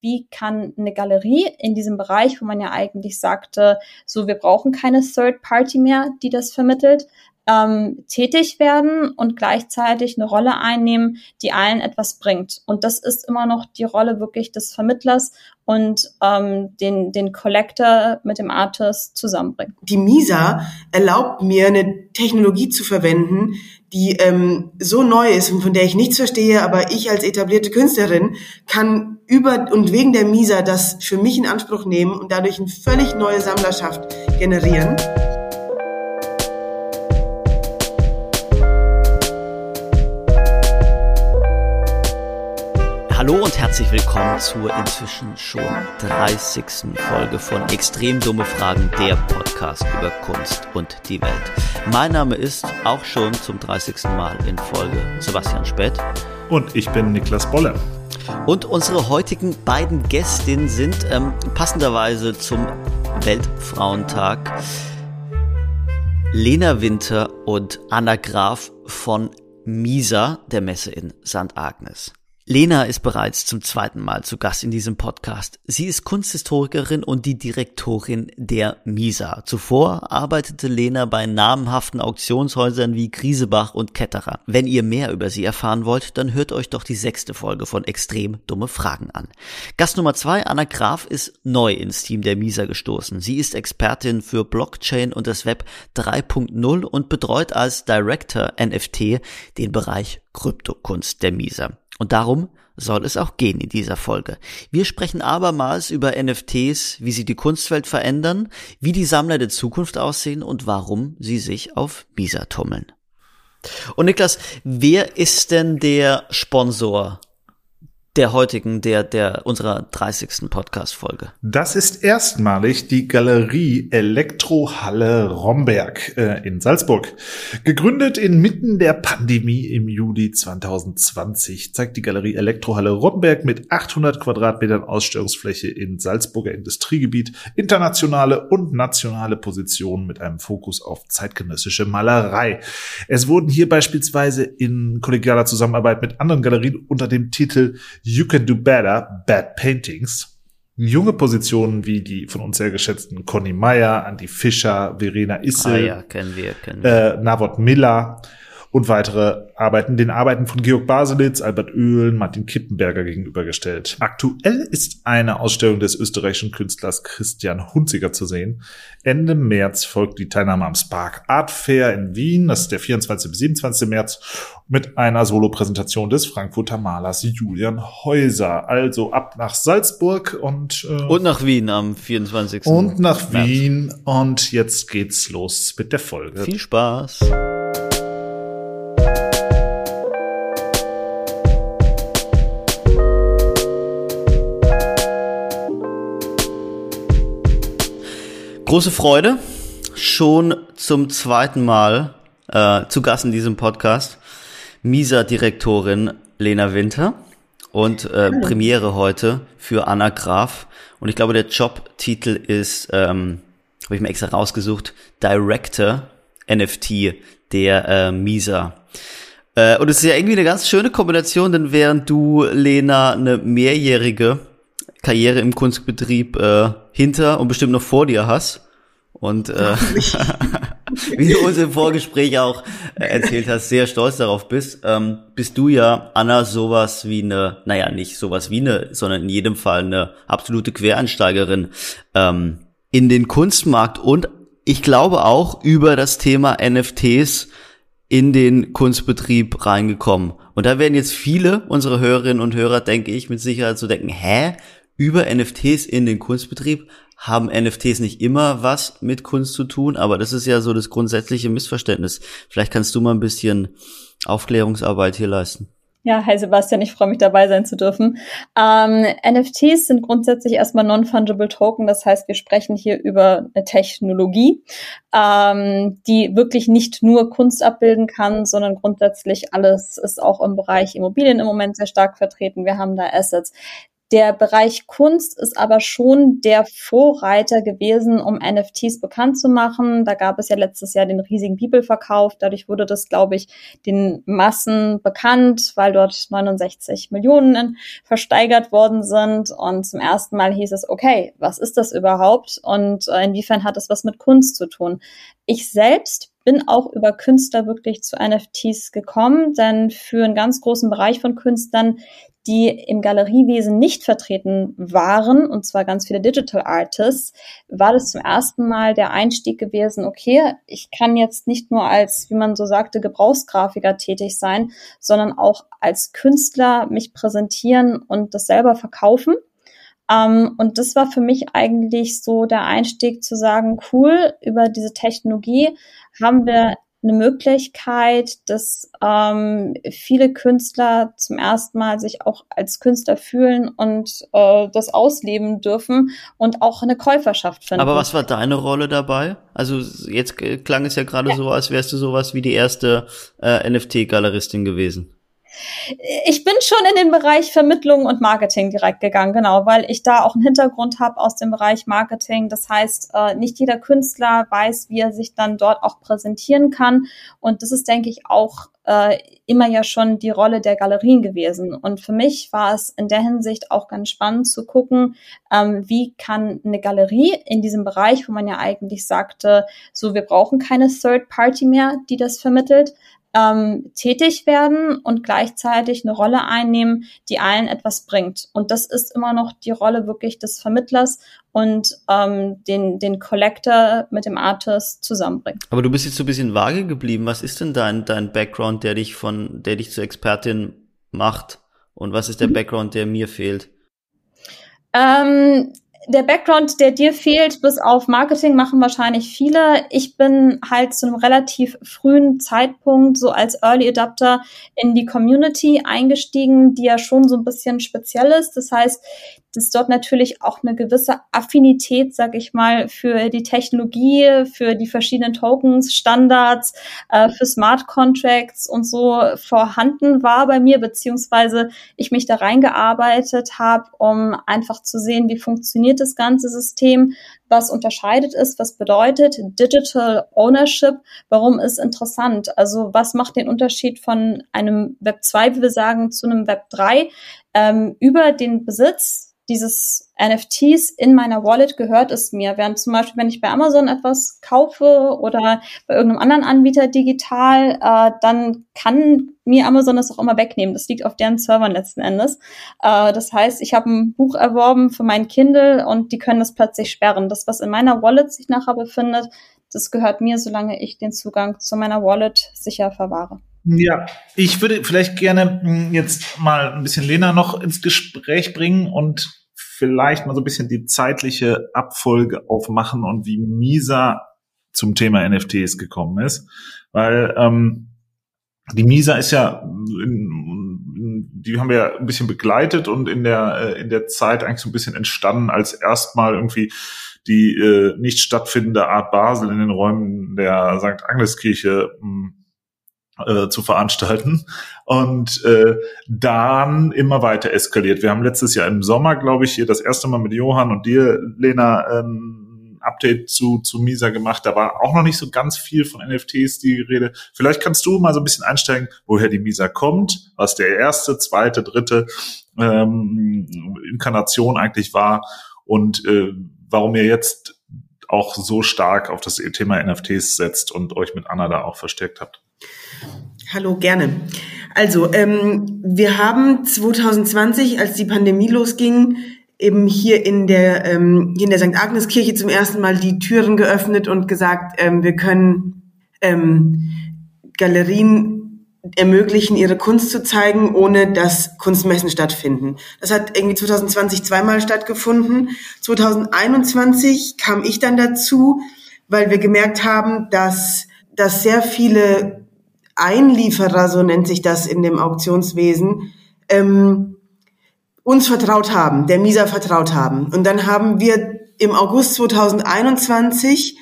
wie kann eine Galerie in diesem Bereich, wo man ja eigentlich sagte, so wir brauchen keine Third Party mehr, die das vermittelt, ähm, tätig werden und gleichzeitig eine Rolle einnehmen, die allen etwas bringt. Und das ist immer noch die Rolle wirklich des Vermittlers und ähm, den, den Collector mit dem Artist zusammenbringt. Die MISA erlaubt mir, eine Technologie zu verwenden, die ähm, so neu ist und von der ich nichts verstehe, aber ich als etablierte Künstlerin kann über und wegen der MISA das für mich in Anspruch nehmen und dadurch eine völlig neue Sammlerschaft generieren. Herzlich willkommen zur inzwischen schon 30. Folge von Extrem dumme Fragen, der Podcast über Kunst und die Welt. Mein Name ist auch schon zum 30. Mal in Folge Sebastian Spett. Und ich bin Niklas Bolle. Und unsere heutigen beiden Gästinnen sind ähm, passenderweise zum Weltfrauentag Lena Winter und Anna Graf von Misa, der Messe in St. Agnes. Lena ist bereits zum zweiten Mal zu Gast in diesem Podcast. Sie ist Kunsthistorikerin und die Direktorin der MISA. Zuvor arbeitete Lena bei namhaften Auktionshäusern wie Griesebach und Ketterer. Wenn ihr mehr über sie erfahren wollt, dann hört euch doch die sechste Folge von Extrem dumme Fragen an. Gast Nummer zwei, Anna Graf, ist neu ins Team der MISA gestoßen. Sie ist Expertin für Blockchain und das Web 3.0 und betreut als Director NFT den Bereich Kryptokunst der MISA. Und darum soll es auch gehen in dieser Folge. Wir sprechen abermals über NFTs, wie sie die Kunstwelt verändern, wie die Sammler der Zukunft aussehen und warum sie sich auf Bisa tummeln. Und Niklas, wer ist denn der Sponsor der heutigen, der, der unserer 30. Podcast-Folge. Das ist erstmalig die Galerie Elektrohalle Romberg äh, in Salzburg. Gegründet inmitten der Pandemie im Juli 2020 zeigt die Galerie Elektrohalle Romberg mit 800 Quadratmetern Ausstellungsfläche in Salzburger Industriegebiet internationale und nationale Positionen mit einem Fokus auf zeitgenössische Malerei. Es wurden hier beispielsweise in kollegialer Zusammenarbeit mit anderen Galerien unter dem Titel You Can Do Better, Bad Paintings. Junge Positionen wie die von uns sehr geschätzten Conny Meyer, Andy Fischer, Verena Issel, ah ja, kennen wir, kennen wir. Äh, Navot Miller und weitere Arbeiten den Arbeiten von Georg Baselitz, Albert Oehlen, Martin Kippenberger gegenübergestellt. Aktuell ist eine Ausstellung des österreichischen Künstlers Christian Hunziger zu sehen. Ende März folgt die Teilnahme am Spark Art Fair in Wien, das ist der 24. bis 27. März, mit einer Solopräsentation des Frankfurter Malers Julian Häuser. Also ab nach Salzburg und äh, und nach Wien am 24. Und nach März. Wien und jetzt geht's los mit der Folge. Viel Spaß. Große Freude, schon zum zweiten Mal äh, zu Gast in diesem Podcast. Misa-Direktorin Lena Winter und äh, Premiere heute für Anna Graf. Und ich glaube, der Jobtitel ist, ähm, habe ich mir extra rausgesucht, Director NFT der äh, Misa. Äh, und es ist ja irgendwie eine ganz schöne Kombination, denn während du, Lena, eine mehrjährige Karriere im Kunstbetrieb äh, hinter und bestimmt noch vor dir hast. Und äh, wie du uns im Vorgespräch auch äh, erzählt hast, sehr stolz darauf bist, ähm, bist du ja, Anna, sowas wie eine, naja, nicht sowas wie eine, sondern in jedem Fall eine absolute Quereinsteigerin ähm, in den Kunstmarkt und ich glaube auch über das Thema NFTs in den Kunstbetrieb reingekommen. Und da werden jetzt viele unserer Hörerinnen und Hörer, denke ich, mit Sicherheit so denken, hä? Über NFTs in den Kunstbetrieb haben NFTs nicht immer was mit Kunst zu tun, aber das ist ja so das grundsätzliche Missverständnis. Vielleicht kannst du mal ein bisschen Aufklärungsarbeit hier leisten. Ja, hi Sebastian, ich freue mich dabei sein zu dürfen. Ähm, NFTs sind grundsätzlich erstmal Non-Fungible Token, das heißt, wir sprechen hier über eine Technologie, ähm, die wirklich nicht nur Kunst abbilden kann, sondern grundsätzlich alles ist auch im Bereich Immobilien im Moment sehr stark vertreten. Wir haben da Assets, Der Bereich Kunst ist aber schon der Vorreiter gewesen, um NFTs bekannt zu machen. Da gab es ja letztes Jahr den riesigen Bibelverkauf. Dadurch wurde das, glaube ich, den Massen bekannt, weil dort 69 Millionen versteigert worden sind. Und zum ersten Mal hieß es, okay, was ist das überhaupt? Und äh, inwiefern hat es was mit Kunst zu tun? Ich selbst bin auch über Künstler wirklich zu NFTs gekommen, denn für einen ganz großen Bereich von Künstlern, die im Galeriewesen nicht vertreten waren, und zwar ganz viele Digital Artists, war das zum ersten Mal der Einstieg gewesen, okay, ich kann jetzt nicht nur als, wie man so sagte, Gebrauchsgrafiker tätig sein, sondern auch als Künstler mich präsentieren und das selber verkaufen. Um, ähm, und das war für mich eigentlich so der Einstieg zu sagen, cool, über diese Technologie haben wir eine Möglichkeit, dass ähm, viele Künstler zum ersten Mal sich auch als Künstler fühlen und äh, das ausleben dürfen und auch eine Käuferschaft finden. Aber was war deine Rolle dabei? Also jetzt klang es ja gerade ja. so, als wärst du sowas wie die erste äh, NFT-Galeristin gewesen. Ich bin schon in den Bereich Vermittlung und Marketing direkt gegangen, genau, weil ich da auch einen Hintergrund habe aus dem Bereich Marketing. Das heißt, äh, nicht jeder Künstler weiß, wie er sich dann dort auch präsentieren kann. Und das ist, denke ich, auch äh, immer ja schon die Rolle der Galerien gewesen. Und für mich war es in der Hinsicht auch ganz spannend zu gucken, ähm, wie kann eine Galerie in diesem Bereich, wo man ja eigentlich sagte, so wir brauchen keine Third Party mehr, die das vermittelt, ähm, tätig werden und gleichzeitig eine Rolle einnehmen, die allen etwas bringt. Und das ist immer noch die Rolle wirklich des Vermittlers und ähm, den, den Collector mit dem Artist zusammenbringt. Aber du bist jetzt so ein bisschen vage geblieben. Was ist denn dein, dein Background, der dich von, der dich zur Expertin macht? Und was ist der mhm. Background, der mir fehlt? Ähm, der Background, der dir fehlt, bis auf Marketing machen wahrscheinlich viele. Ich bin halt zu einem relativ frühen Zeitpunkt so als Early Adapter in die Community eingestiegen, die ja schon so ein bisschen speziell ist. Das heißt, dass dort natürlich auch eine gewisse Affinität, sag ich mal, für die Technologie, für die verschiedenen Tokens, Standards, äh, für Smart Contracts und so vorhanden war bei mir, beziehungsweise ich mich da reingearbeitet habe, um einfach zu sehen, wie funktioniert das ganze System, was unterscheidet ist, was bedeutet Digital Ownership, warum ist interessant, also was macht den Unterschied von einem Web 2, wie wir sagen, zu einem Web 3 ähm, über den Besitz dieses NFTs in meiner Wallet gehört es mir. Während zum Beispiel, wenn ich bei Amazon etwas kaufe oder bei irgendeinem anderen Anbieter digital, äh, dann kann mir Amazon das auch immer wegnehmen. Das liegt auf deren Servern letzten Endes. Äh, das heißt, ich habe ein Buch erworben für mein Kindle und die können das plötzlich sperren. Das, was in meiner Wallet sich nachher befindet, das gehört mir, solange ich den Zugang zu meiner Wallet sicher verwahre. Ja, ich würde vielleicht gerne hm, jetzt mal ein bisschen Lena noch ins Gespräch bringen und vielleicht mal so ein bisschen die zeitliche Abfolge aufmachen und wie Misa zum Thema NFTs gekommen ist. Weil ähm, die Misa ist ja, die haben wir ja ein bisschen begleitet und in der, äh, in der Zeit eigentlich so ein bisschen entstanden, als erstmal irgendwie die äh, nicht stattfindende Art Basel in den Räumen der St. Agnes-Kirche hm, äh, zu veranstalten und äh, dann immer weiter eskaliert. Wir haben letztes Jahr im Sommer, glaube ich, hier das erste Mal mit Johann und dir, Lena, ein Update zu, zu Misa gemacht. Da war auch noch nicht so ganz viel von NFTs die Rede. Vielleicht kannst du mal so ein bisschen einsteigen, woher die Misa kommt, was der erste, zweite, dritte ähm, Inkarnation eigentlich war und äh, warum ihr jetzt auch so stark auf das Thema NFTs setzt und euch mit Anna da auch verstärkt habt. Hallo, gerne. Also, ähm, wir haben 2020, als die Pandemie losging, eben hier in der, ähm, hier in der St. Agnes Kirche zum ersten Mal die Türen geöffnet und gesagt, ähm, wir können ähm, Galerien ermöglichen, ihre Kunst zu zeigen, ohne dass Kunstmessen stattfinden. Das hat irgendwie 2020 zweimal stattgefunden. 2021 kam ich dann dazu, weil wir gemerkt haben, dass, dass sehr viele Einlieferer, so nennt sich das in dem Auktionswesen, ähm, uns vertraut haben, der MISA vertraut haben. Und dann haben wir im August 2021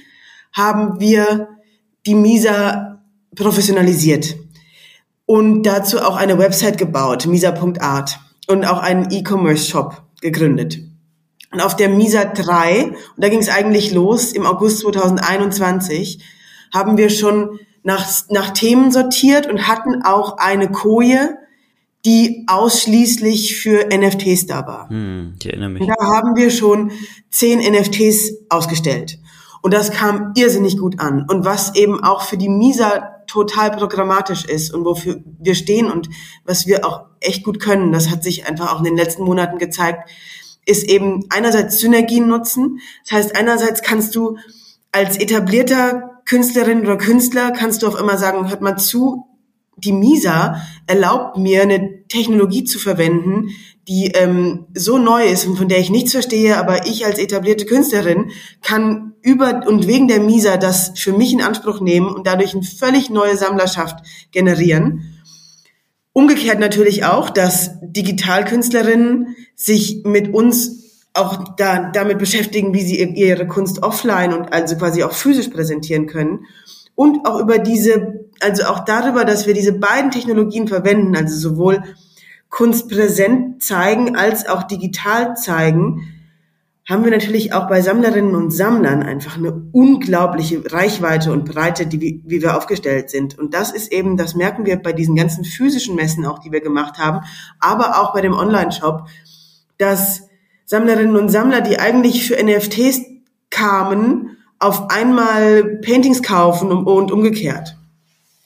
haben wir die MISA professionalisiert und dazu auch eine Website gebaut, misa.art und auch einen E-Commerce-Shop. gegründet. Und auf der MISA 3, und da ging es eigentlich los im August 2021, haben wir schon nach, nach Themen sortiert und hatten auch eine Koje, die ausschließlich für NFTs da war. Hm, ich erinnere mich. Und da haben wir schon zehn NFTs ausgestellt. Und das kam irrsinnig gut an. Und was eben auch für die MISA total programmatisch ist und wofür wir stehen und was wir auch echt gut können, das hat sich einfach auch in den letzten Monaten gezeigt, ist eben einerseits Synergien nutzen. Das heißt, einerseits kannst du als etablierter Künstlerin oder Künstler kannst du auf immer sagen, hört mal zu, die MISA erlaubt mir eine Technologie zu verwenden, die ähm, so neu ist und von der ich nichts verstehe, aber ich als etablierte Künstlerin kann über und wegen der MISA das für mich in Anspruch nehmen und dadurch eine völlig neue Sammlerschaft generieren. Umgekehrt natürlich auch, dass Digitalkünstlerinnen sich mit uns auch da, damit beschäftigen, wie sie ihre Kunst offline und also quasi auch physisch präsentieren können. Und auch über diese, also auch darüber, dass wir diese beiden Technologien verwenden, also sowohl Kunst präsent zeigen als auch digital zeigen, haben wir natürlich auch bei Sammlerinnen und Sammlern einfach eine unglaubliche Reichweite und Breite, die, wie wir aufgestellt sind. Und das ist eben, das merken wir bei diesen ganzen physischen Messen auch, die wir gemacht haben, aber auch bei dem Online-Shop, dass Sammlerinnen und Sammler, die eigentlich für NFTs kamen, auf einmal Paintings kaufen und, umgekehrt.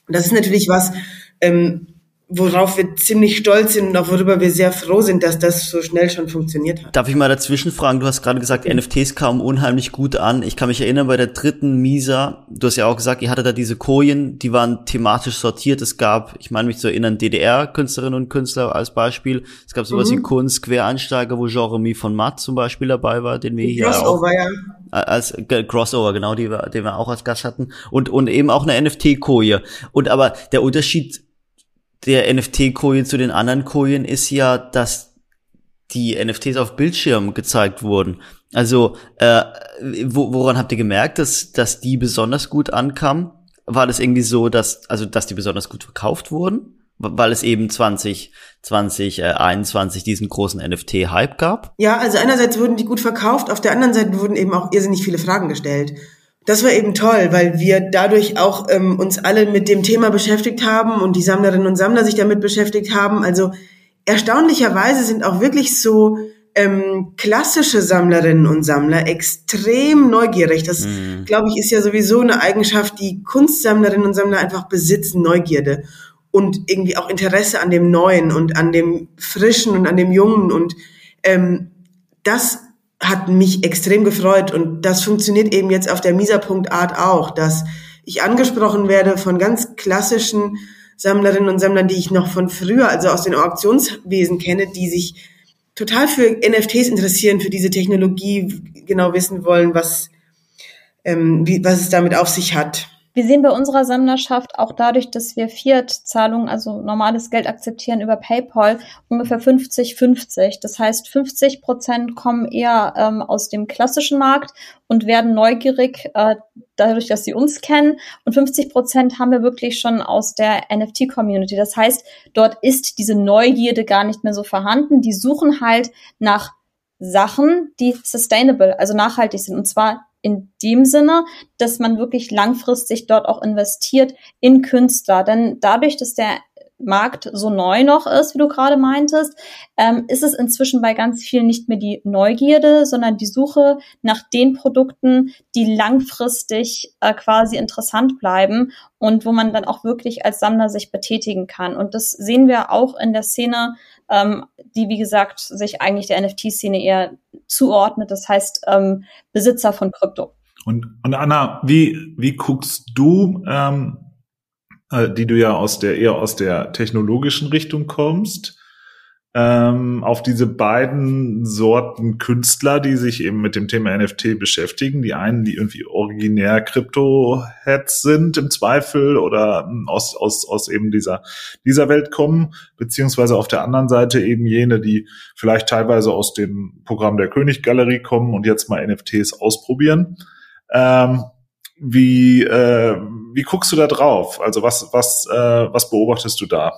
Und das ist natürlich was, ähm, worauf wir ziemlich stolz sind und auch worüber wir sehr froh sind, dass das so schnell schon funktioniert hat. Darf ich mal dazwischen fragen? Du hast gerade gesagt, mhm. NFTs kamen unheimlich gut an. Ich kann mich erinnern, bei der dritten Misa, du hast ja auch gesagt, ihr hattet da diese Kojen, die waren thematisch sortiert. Es gab, ich meine mich zu erinnern, DDR-Künstlerinnen und Künstler als Beispiel. Es gab sowas mhm. wie Kunst, Quereinsteiger, wo Jeremy von Matt zum Beispiel dabei war, den wir hier Crossover, auch, ja. als Crossover, genau, die wir, den wir auch als Gast hatten. Und, und eben auch eine NFT-Koje. Und aber der Unterschied der NFT-Koje zu den anderen Kojen ist ja, dass die NFTs auf Bildschirm gezeigt wurden. Also, äh, woran habt ihr gemerkt, dass, dass die besonders gut ankamen? War das irgendwie so, dass, also, dass die besonders gut verkauft wurden? Weil es eben 20, 2021 äh, diesen großen NFT-Hype gab? Ja, also einerseits wurden die gut verkauft, auf der anderen Seite wurden eben auch irrsinnig viele Fragen gestellt. Das war eben toll, weil wir dadurch auch ähm, uns alle mit dem Thema beschäftigt haben und die Sammlerinnen und Sammler sich damit beschäftigt haben. Also erstaunlicherweise sind auch wirklich so ähm, klassische Sammlerinnen und Sammler extrem neugierig. Das, mhm. glaube ich, ist ja sowieso eine Eigenschaft, die Kunstsammlerinnen und Sammler einfach besitzen, Neugierde und irgendwie auch Interesse an dem Neuen und an dem Frischen und an dem Jungen. Und ähm, das hat mich extrem gefreut und das funktioniert eben jetzt auf der Misa.art auch, dass ich angesprochen werde von ganz klassischen Sammlerinnen und Sammlern, die ich noch von früher, also aus den Auktionswesen kenne, die sich total für NFTs interessieren, für diese Technologie genau wissen wollen, was, ähm, wie, was es damit auf sich hat. Wir sehen bei unserer Sammlerschaft auch dadurch, dass wir Fiat-Zahlungen, also normales Geld akzeptieren über PayPal, ungefähr 50-50. Das heißt, 50 Prozent kommen eher ähm, aus dem klassischen Markt und werden neugierig äh, dadurch, dass sie uns kennen. Und 50 Prozent haben wir wirklich schon aus der NFT-Community. Das heißt, dort ist diese Neugierde gar nicht mehr so vorhanden. Die suchen halt nach Sachen, die sustainable, also nachhaltig sind. Und zwar in dem Sinne, dass man wirklich langfristig dort auch investiert in Künstler. Denn dadurch, dass der Markt so neu noch ist, wie du gerade meintest, ähm, ist es inzwischen bei ganz vielen nicht mehr die Neugierde, sondern die Suche nach den Produkten, die langfristig äh, quasi interessant bleiben und wo man dann auch wirklich als Sammler sich betätigen kann. Und das sehen wir auch in der Szene, ähm, die, wie gesagt, sich eigentlich der NFT-Szene eher zuordnet, das heißt ähm, Besitzer von Krypto. Und, und Anna, wie, wie guckst du, ähm, äh, die du ja aus der eher aus der technologischen Richtung kommst, ähm, auf diese beiden Sorten Künstler, die sich eben mit dem Thema NFT beschäftigen. Die einen, die irgendwie originär Krypto-Heads sind im Zweifel oder ähm, aus, aus, aus eben dieser, dieser Welt kommen, beziehungsweise auf der anderen Seite eben jene, die vielleicht teilweise aus dem Programm der Königgalerie kommen und jetzt mal NFTs ausprobieren. Ähm, wie, äh, wie guckst du da drauf? Also was, was, äh, was beobachtest du da?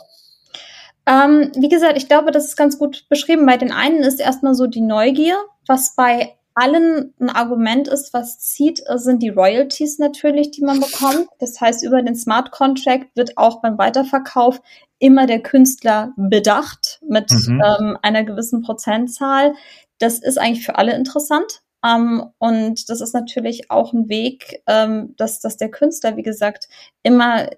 Ähm, wie gesagt, ich glaube, das ist ganz gut beschrieben. Bei den einen ist erstmal so die Neugier, was bei allen ein Argument ist, was zieht, sind die Royalties natürlich, die man bekommt. Das heißt, über den Smart Contract wird auch beim Weiterverkauf immer der Künstler bedacht mit mhm. ähm, einer gewissen Prozentzahl. Das ist eigentlich für alle interessant. Um, und das ist natürlich auch ein Weg, ähm, dass, dass der Künstler, wie gesagt, immer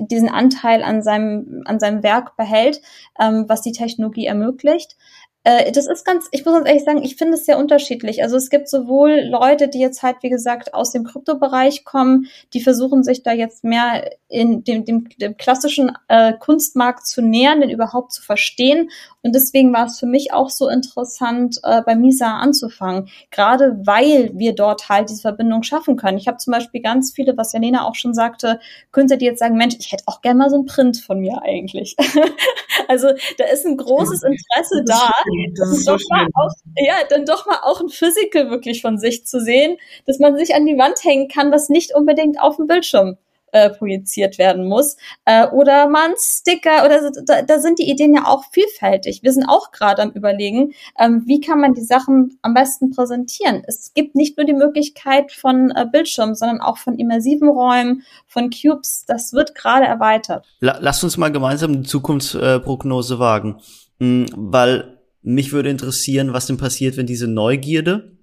diesen Anteil an seinem, an seinem Werk behält, ähm, was die Technologie ermöglicht. Äh, das ist ganz, ich muss ganz ehrlich sagen, ich finde es sehr unterschiedlich. Also es gibt sowohl Leute, die jetzt halt, wie gesagt, aus dem Kryptobereich kommen, die versuchen sich da jetzt mehr in dem, dem, dem klassischen äh, Kunstmarkt zu nähern, den überhaupt zu verstehen. Und deswegen war es für mich auch so interessant, äh, bei Misa anzufangen, gerade weil wir dort halt diese Verbindung schaffen können. Ich habe zum Beispiel ganz viele, was Janina auch schon sagte, Künstler, die jetzt sagen, Mensch, ich hätte auch gerne mal so ein Print von mir eigentlich. also da ist ein großes Interesse da das ist so schön. Auch, ja, dann doch mal auch ein Physical wirklich von sich zu sehen, dass man sich an die Wand hängen kann, was nicht unbedingt auf dem Bildschirm äh, projiziert werden muss. Äh, oder man Sticker oder da, da sind die Ideen ja auch vielfältig. Wir sind auch gerade am überlegen, ähm, wie kann man die Sachen am besten präsentieren. Es gibt nicht nur die Möglichkeit von äh, Bildschirmen, sondern auch von immersiven Räumen, von Cubes. Das wird gerade erweitert. La Lass uns mal gemeinsam eine Zukunftsprognose wagen, mhm, weil mich würde interessieren, was denn passiert, wenn diese Neugierde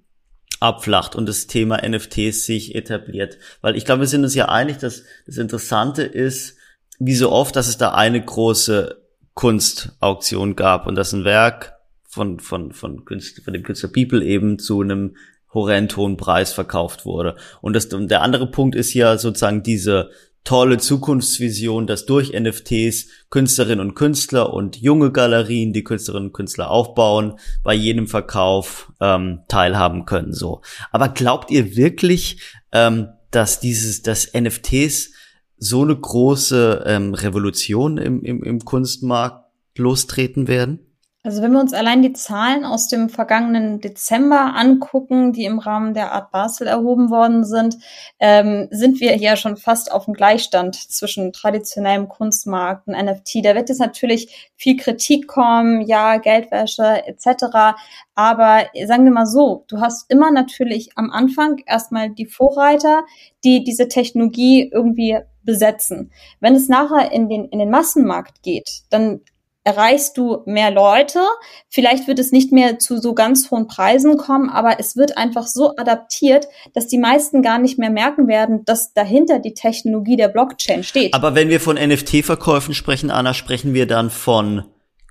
abflacht und das Thema NFTs sich etabliert. Weil ich glaube, wir sind uns ja einig, dass das Interessante ist, wie so oft, dass es da eine große Kunstauktion gab und dass ein Werk von, von, von, Künstler, von dem Künstler People eben zu einem horrend hohen Preis verkauft wurde. Und das, und der andere Punkt ist ja sozusagen diese tolle Zukunftsvision, dass durch NFTs Künstlerinnen und Künstler und junge Galerien, die Künstlerinnen und Künstler aufbauen, bei jedem Verkauf ähm, teilhaben können. So, aber glaubt ihr wirklich, ähm, dass dieses, dass NFTs so eine große ähm, Revolution im, im, im Kunstmarkt lostreten werden? Also wenn wir uns allein die Zahlen aus dem vergangenen Dezember angucken, die im Rahmen der Art Basel erhoben worden sind, ähm, sind wir ja schon fast auf dem Gleichstand zwischen traditionellem Kunstmarkt und NFT. Da wird jetzt natürlich viel Kritik kommen, ja, Geldwäsche etc. Aber sagen wir mal so, du hast immer natürlich am Anfang erstmal die Vorreiter, die diese Technologie irgendwie besetzen. Wenn es nachher in den, in den Massenmarkt geht, dann erreichst du mehr Leute. Vielleicht wird es nicht mehr zu so ganz hohen Preisen kommen, aber es wird einfach so adaptiert, dass die meisten gar nicht mehr merken werden, dass dahinter die Technologie der Blockchain steht. Aber wenn wir von NFT-Verkäufen sprechen, Anna, sprechen wir dann von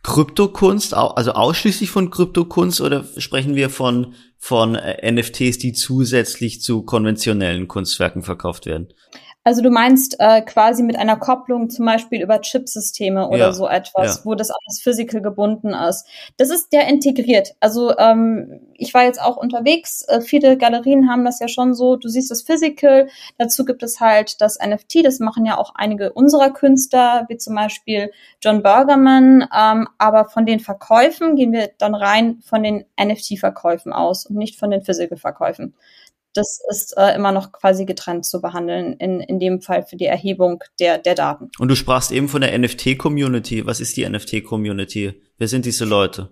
Kryptokunst, also ausschließlich von Kryptokunst oder sprechen wir von, von äh, NFTs, die zusätzlich zu konventionellen Kunstwerken verkauft werden? Also du meinst äh, quasi mit einer Kopplung zum Beispiel über Chipsysteme oder ja, so etwas, ja. wo das alles physical gebunden ist. Das ist der integriert. Also ähm, ich war jetzt auch unterwegs. Äh, viele Galerien haben das ja schon so. Du siehst das physical. Dazu gibt es halt das NFT. Das machen ja auch einige unserer Künstler, wie zum Beispiel John Bergerman. Ähm, aber von den Verkäufen gehen wir dann rein von den NFT-Verkäufen aus und nicht von den Physical-Verkäufen das ist äh, immer noch quasi getrennt zu behandeln, in, in dem Fall für die Erhebung der, der Daten. Und du sprachst eben von der NFT-Community. Was ist die NFT-Community? Wer sind diese Leute?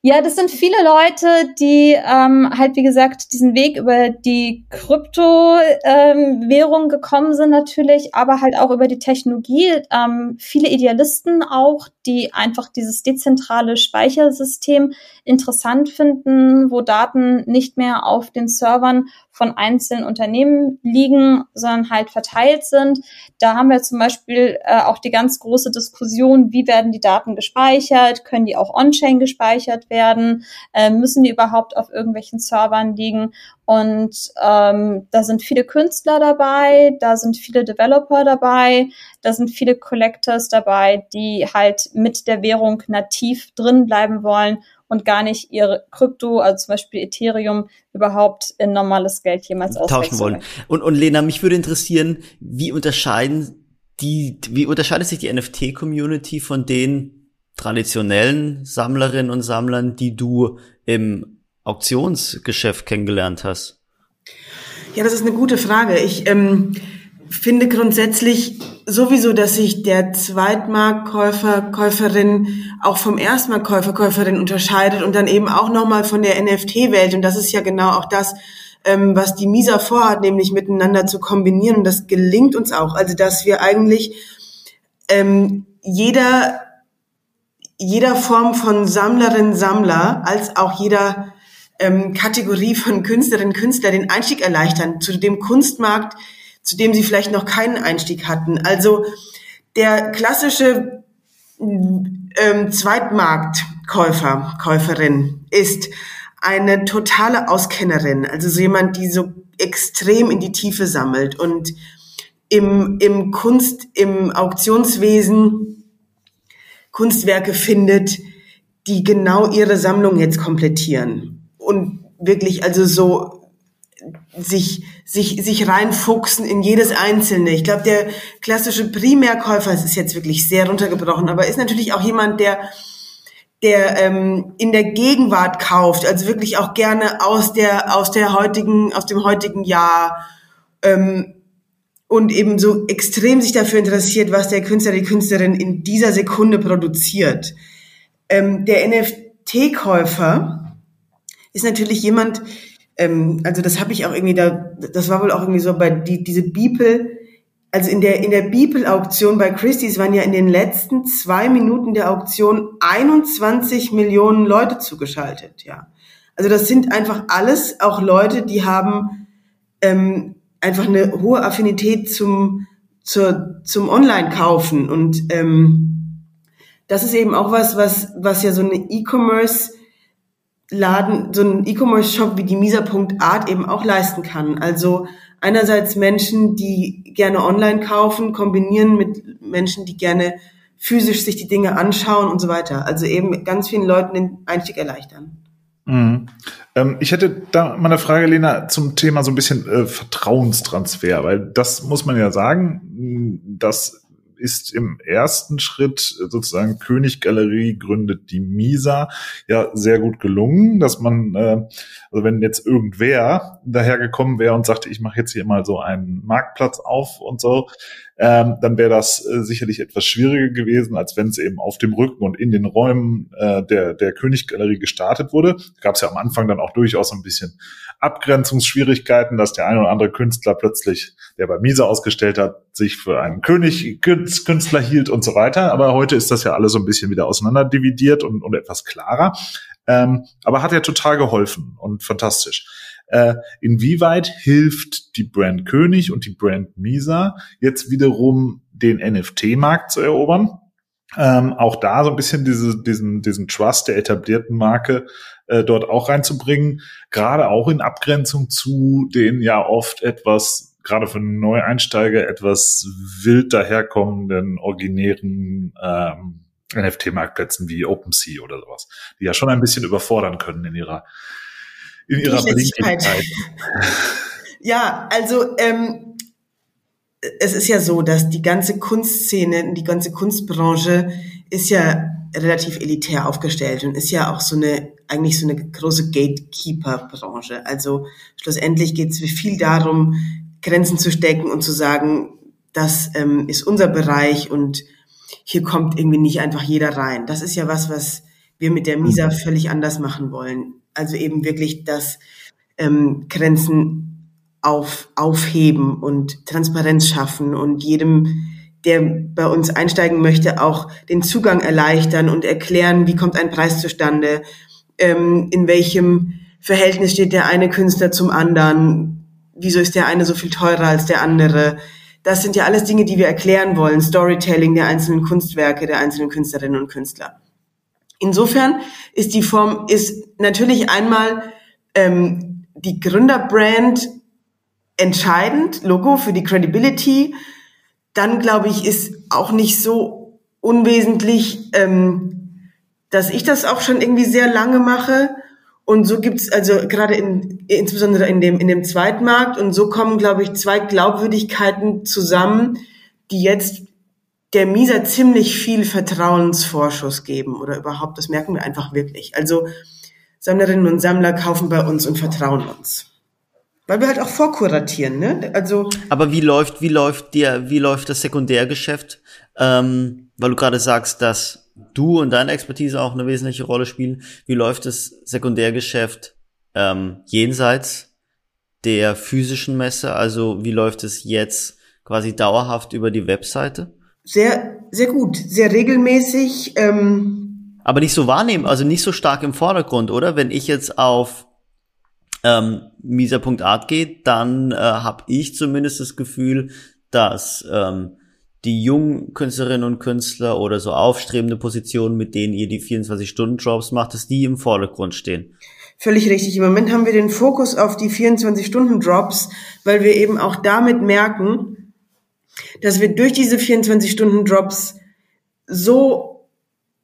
Ja, das sind viele Leute, die ähm, halt, wie gesagt, diesen Weg über die Kryptowährung ähm, gekommen sind natürlich, aber halt auch über die Technologie. Ähm, viele Idealisten auch, die einfach dieses dezentrale Speichersystem interessant finden, wo Daten nicht mehr auf den Servern von einzelnen Unternehmen liegen, sondern halt verteilt sind. Da haben wir zum Beispiel äh, auch die ganz große Diskussion, wie werden die Daten gespeichert? Können die auch on-chain gespeichert werden? Äh, müssen die überhaupt auf irgendwelchen Servern liegen? Und ähm, da sind viele Künstler dabei, da sind viele Developer dabei, da sind viele Collectors dabei, die halt mit der Währung nativ drin bleiben wollen und gar nicht ihre Krypto, also zum Beispiel Ethereum, überhaupt in normales Geld jemals tauschen wollen. Und, und Lena, mich würde interessieren, wie unterscheiden die, wie unterscheidet sich die NFT-Community von den traditionellen Sammlerinnen und Sammlern, die du im Auktionsgeschäft kennengelernt hast? Ja, das ist eine gute Frage. Ich ähm, finde grundsätzlich sowieso, dass sich der Zweitmarktkäufer, Käuferin auch vom Erstmarktkäufer, Käuferin unterscheidet und dann eben auch nochmal von der NFT-Welt. Und das ist ja genau auch das, ähm, was die Misa vorhat, nämlich miteinander zu kombinieren. Und das gelingt uns auch. Also, dass wir eigentlich ähm, jeder, jeder Form von Sammlerin, Sammler, als auch jeder ähm, Kategorie von Künstlerinnen, Künstler den Einstieg erleichtern zu dem Kunstmarkt, zu dem sie vielleicht noch keinen Einstieg hatten. Also der klassische ähm, Zweitmarktkäufer, Käuferin ist eine totale Auskennerin, also so jemand, die so extrem in die Tiefe sammelt und im, im Kunst, im Auktionswesen Kunstwerke findet, die genau ihre Sammlung jetzt komplettieren und wirklich also so sich, sich, sich reinfuchsen in jedes Einzelne. Ich glaube, der klassische Primärkäufer, es ist jetzt wirklich sehr runtergebrochen, aber ist natürlich auch jemand, der, der ähm, in der Gegenwart kauft, also wirklich auch gerne aus der, aus der heutigen, aus dem heutigen Jahr, ähm, und eben so extrem sich dafür interessiert, was der Künstler, die Künstlerin in dieser Sekunde produziert. Ähm, der NFT-Käufer ist natürlich jemand, ähm, also das habe ich auch irgendwie da, das war wohl auch irgendwie so bei die, diese Beeple, also in der, in der Beeple-Auktion bei Christie's waren ja in den letzten zwei Minuten der Auktion 21 Millionen Leute zugeschaltet, ja. Also das sind einfach alles auch Leute, die haben ähm, einfach eine hohe Affinität zum, zur, zum Online-Kaufen und ähm, das ist eben auch was, was, was ja so eine E-Commerce Laden, so ein E-Commerce-Shop wie die Misa.art eben auch leisten kann. Also einerseits Menschen, die gerne online kaufen, kombinieren mit Menschen, die gerne physisch sich die Dinge anschauen und so weiter. Also eben ganz vielen Leuten den Einstieg erleichtern. Mhm. Ähm, ich hätte da mal eine Frage, Lena, zum Thema so ein bisschen äh, Vertrauenstransfer, weil das muss man ja sagen, dass ist im ersten Schritt sozusagen Königgalerie gründet die Misa ja sehr gut gelungen, dass man, äh, also wenn jetzt irgendwer dahergekommen wäre und sagte, ich mache jetzt hier mal so einen Marktplatz auf und so, ähm, dann wäre das äh, sicherlich etwas schwieriger gewesen, als wenn es eben auf dem Rücken und in den Räumen äh, der, der Königgalerie gestartet wurde. Gab es ja am Anfang dann auch durchaus ein bisschen Abgrenzungsschwierigkeiten, dass der eine oder andere Künstler plötzlich, der bei Misa ausgestellt hat, sich für einen König Künstler hielt und so weiter. Aber heute ist das ja alles so ein bisschen wieder auseinanderdividiert und, und etwas klarer. Ähm, aber hat ja total geholfen und fantastisch. Äh, inwieweit hilft die Brand König und die Brand Misa jetzt wiederum den NFT-Markt zu erobern? Ähm, auch da so ein bisschen diese, diesen, diesen Trust der etablierten Marke äh, dort auch reinzubringen, gerade auch in Abgrenzung zu den ja oft etwas, gerade für Neueinsteiger, etwas wild daherkommenden, originären ähm, NFT-Marktplätzen wie OpenSea oder sowas, die ja schon ein bisschen überfordern können in ihrer in ihrer Beliebtheit. ja, also ähm, es ist ja so, dass die ganze Kunstszene, die ganze Kunstbranche ist ja relativ elitär aufgestellt und ist ja auch so eine, eigentlich so eine große Gatekeeper-Branche. Also schlussendlich geht es viel darum, Grenzen zu stecken und zu sagen, das ähm, ist unser Bereich und hier kommt irgendwie nicht einfach jeder rein. Das ist ja was, was wir mit der Misa mhm. völlig anders machen wollen. Also eben wirklich das ähm, Grenzen auf, aufheben und Transparenz schaffen und jedem, der bei uns einsteigen möchte, auch den Zugang erleichtern und erklären, wie kommt ein Preis zustande, ähm, in welchem Verhältnis steht der eine Künstler zum anderen, wieso ist der eine so viel teurer als der andere. Das sind ja alles Dinge, die wir erklären wollen, Storytelling der einzelnen Kunstwerke, der einzelnen Künstlerinnen und Künstler. Insofern ist die Form, ist natürlich einmal ähm, die Gründerbrand entscheidend, Logo für die Credibility. Dann glaube ich, ist auch nicht so unwesentlich, ähm, dass ich das auch schon irgendwie sehr lange mache. Und so gibt's also gerade in, insbesondere in dem, in dem Zweitmarkt. Und so kommen, glaube ich, zwei Glaubwürdigkeiten zusammen, die jetzt der Mieser ziemlich viel Vertrauensvorschuss geben oder überhaupt, das merken wir einfach wirklich. Also Sammlerinnen und Sammler kaufen bei uns und vertrauen uns. Weil wir halt auch vorkuratieren, ne? Also. Aber wie läuft, wie läuft dir, wie läuft das Sekundärgeschäft? Ähm, weil du gerade sagst, dass du und deine Expertise auch eine wesentliche Rolle spielen. Wie läuft das Sekundärgeschäft ähm, jenseits der physischen Messe? Also wie läuft es jetzt quasi dauerhaft über die Webseite? Sehr, sehr gut, sehr regelmäßig. Ähm Aber nicht so wahrnehmen, also nicht so stark im Vordergrund, oder? Wenn ich jetzt auf ähm, misa.art geht, dann äh, habe ich zumindest das Gefühl, dass ähm, die jungen Künstlerinnen und Künstler oder so aufstrebende Positionen, mit denen ihr die 24-Stunden-Jobs macht, dass die im Vordergrund stehen. Völlig richtig. Im Moment haben wir den Fokus auf die 24-Stunden-Drops, weil wir eben auch damit merken, dass wir durch diese 24-Stunden-Drops so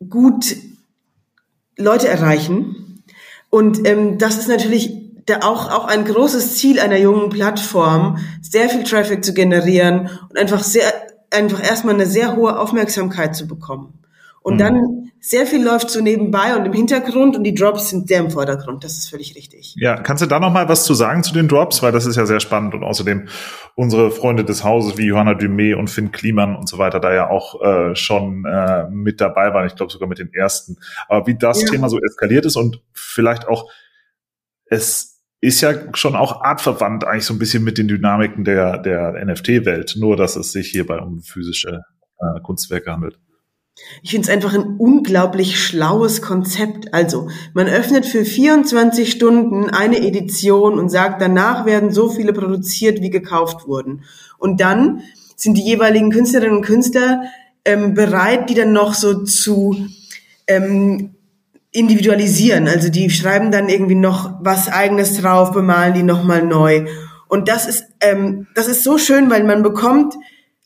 gut Leute erreichen. Und ähm, das ist natürlich da auch, auch ein großes Ziel einer jungen Plattform, sehr viel Traffic zu generieren und einfach sehr, einfach erstmal eine sehr hohe Aufmerksamkeit zu bekommen. Und mhm. dann sehr viel läuft so nebenbei und im Hintergrund und die Drops sind sehr im Vordergrund. Das ist völlig richtig. Ja, kannst du da noch mal was zu sagen zu den Drops, weil das ist ja sehr spannend und außerdem unsere Freunde des Hauses wie Johanna Dumé und Finn Kliman und so weiter da ja auch äh, schon äh, mit dabei waren. Ich glaube sogar mit den ersten. Aber wie das ja. Thema so eskaliert ist und vielleicht auch es ist ja schon auch artverwandt eigentlich so ein bisschen mit den Dynamiken der, der NFT-Welt, nur dass es sich hierbei um physische äh, Kunstwerke handelt. Ich finde es einfach ein unglaublich schlaues Konzept. Also, man öffnet für 24 Stunden eine Edition und sagt, danach werden so viele produziert, wie gekauft wurden. Und dann sind die jeweiligen Künstlerinnen und Künstler ähm, bereit, die dann noch so zu ähm, individualisieren. Also die schreiben dann irgendwie noch was eigenes drauf, bemalen die nochmal neu. Und das ist, ähm, das ist so schön, weil man bekommt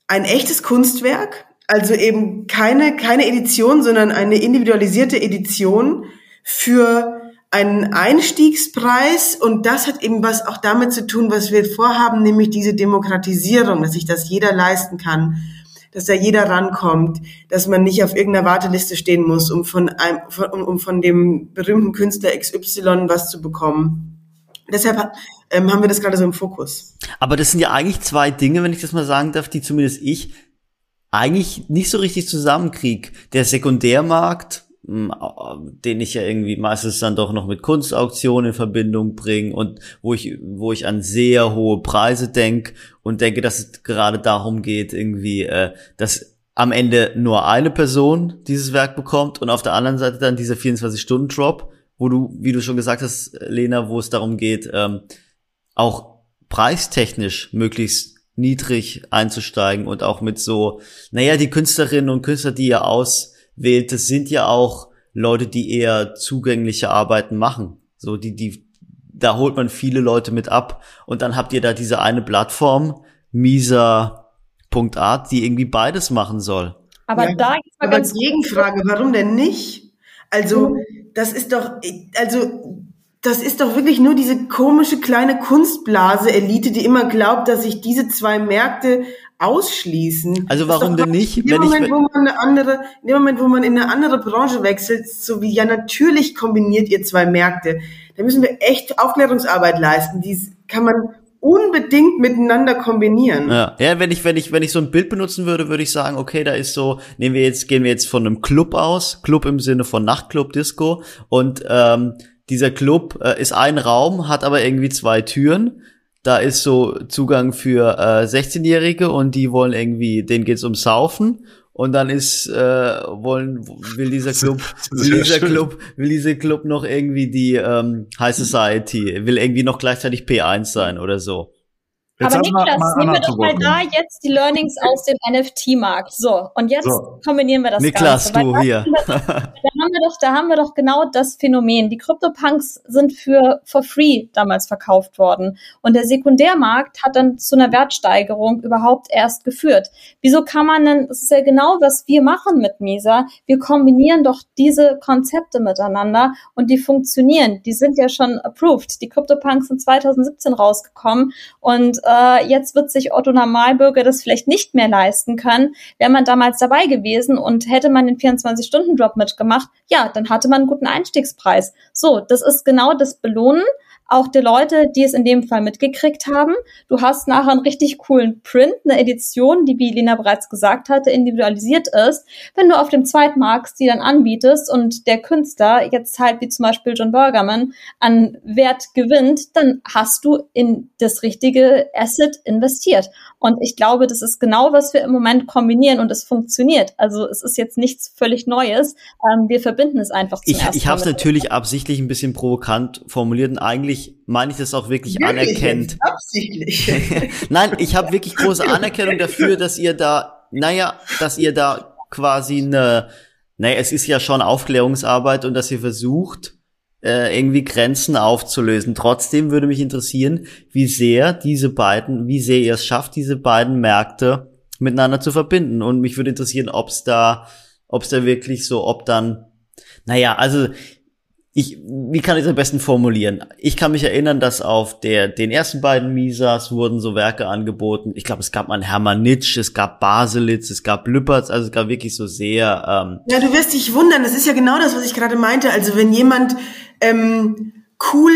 ein echtes Kunstwerk, also eben keine, keine Edition, sondern eine individualisierte Edition für einen Einstiegspreis und das hat eben was auch damit zu tun, was wir vorhaben, nämlich diese Demokratisierung, dass sich das jeder leisten kann dass da jeder rankommt, dass man nicht auf irgendeiner Warteliste stehen muss, um von einem, um, um von dem berühmten Künstler XY was zu bekommen. Deshalb ähm, haben wir das gerade so im Fokus. Aber das sind ja eigentlich zwei Dinge, wenn ich das mal sagen darf, die zumindest ich eigentlich nicht so richtig zusammenkrieg. Der Sekundärmarkt den ich ja irgendwie meistens dann doch noch mit Kunstauktionen in Verbindung bringe und wo ich, wo ich an sehr hohe Preise denke und denke, dass es gerade darum geht, irgendwie, äh, dass am Ende nur eine Person dieses Werk bekommt und auf der anderen Seite dann dieser 24-Stunden-Drop, wo du, wie du schon gesagt hast, Lena, wo es darum geht, ähm, auch preistechnisch möglichst niedrig einzusteigen und auch mit so, naja, die Künstlerinnen und Künstler, die ihr aus wählt, das sind ja auch Leute, die eher zugängliche Arbeiten machen. So, die, die, da holt man viele Leute mit ab. Und dann habt ihr da diese eine Plattform, Misa.art, die irgendwie beides machen soll. Aber ja, da ist mal ganz Gegenfrage, warum denn nicht? Also, das ist doch, also, das ist doch wirklich nur diese komische kleine Kunstblase-Elite, die immer glaubt, dass sich diese zwei Märkte ausschließen. Also warum denn nicht? In dem Moment, ich, wo man eine andere, in dem Moment, wo man in eine andere Branche wechselt, so wie ja natürlich kombiniert ihr zwei Märkte, da müssen wir echt Aufklärungsarbeit leisten. Die kann man unbedingt miteinander kombinieren. Ja, ja, wenn ich wenn ich wenn ich so ein Bild benutzen würde, würde ich sagen, okay, da ist so, nehmen wir jetzt gehen wir jetzt von einem Club aus, Club im Sinne von Nachtclub, Disco und ähm, dieser Club äh, ist ein Raum, hat aber irgendwie zwei Türen da ist so Zugang für äh, 16-Jährige und die wollen irgendwie, denen geht's um Saufen und dann ist äh, wollen will dieser Club will dieser schön. Club will dieser Club noch irgendwie die ähm, High Society will irgendwie noch gleichzeitig P1 sein oder so Jetzt Aber Niklas, mal, nehmen wir doch mal da jetzt die Learnings aus dem NFT-Markt. So, und jetzt so. kombinieren wir das Niklas, Ganze. du hier. da, haben wir doch, da haben wir doch genau das Phänomen. Die CryptoPunks sind für for free damals verkauft worden. Und der Sekundärmarkt hat dann zu einer Wertsteigerung überhaupt erst geführt. Wieso kann man denn, das ist ja genau, was wir machen mit Misa. Wir kombinieren doch diese Konzepte miteinander und die funktionieren. Die sind ja schon approved. Die CryptoPunks sind 2017 rausgekommen und äh, jetzt wird sich Otto Normalbürger das vielleicht nicht mehr leisten können. Wäre man damals dabei gewesen und hätte man den 24-Stunden-Drop mitgemacht, ja, dann hatte man einen guten Einstiegspreis. So, das ist genau das Belohnen auch die Leute, die es in dem Fall mitgekriegt haben. Du hast nachher einen richtig coolen Print, eine Edition, die, wie Lena bereits gesagt hatte, individualisiert ist. Wenn du auf dem Zweitmarkt die dann anbietest und der Künstler jetzt halt wie zum Beispiel John Burgerman an Wert gewinnt, dann hast du in das richtige Asset investiert. Und ich glaube, das ist genau, was wir im Moment kombinieren und es funktioniert. Also es ist jetzt nichts völlig Neues. Ähm, wir verbinden es einfach zum Ich, ich habe es natürlich absichtlich ein bisschen provokant formuliert und eigentlich meine ich das auch wirklich, wirklich anerkennt. Absichtlich. Nein, ich habe wirklich große Anerkennung dafür, dass ihr da, naja, dass ihr da quasi eine, naja, es ist ja schon Aufklärungsarbeit und dass ihr versucht, äh, irgendwie Grenzen aufzulösen. Trotzdem würde mich interessieren, wie sehr diese beiden, wie sehr ihr es schafft, diese beiden Märkte miteinander zu verbinden. Und mich würde interessieren, ob es da, ob es da wirklich so, ob dann, naja, also ich, wie kann ich es am besten formulieren? Ich kann mich erinnern, dass auf der, den ersten beiden Misas wurden so Werke angeboten. Ich glaube, es gab mal Hermann Nitsch, es gab Baselitz, es gab Lüpertz, also es gab wirklich so sehr. Ähm ja, du wirst dich wundern, das ist ja genau das, was ich gerade meinte. Also wenn jemand ähm, cool,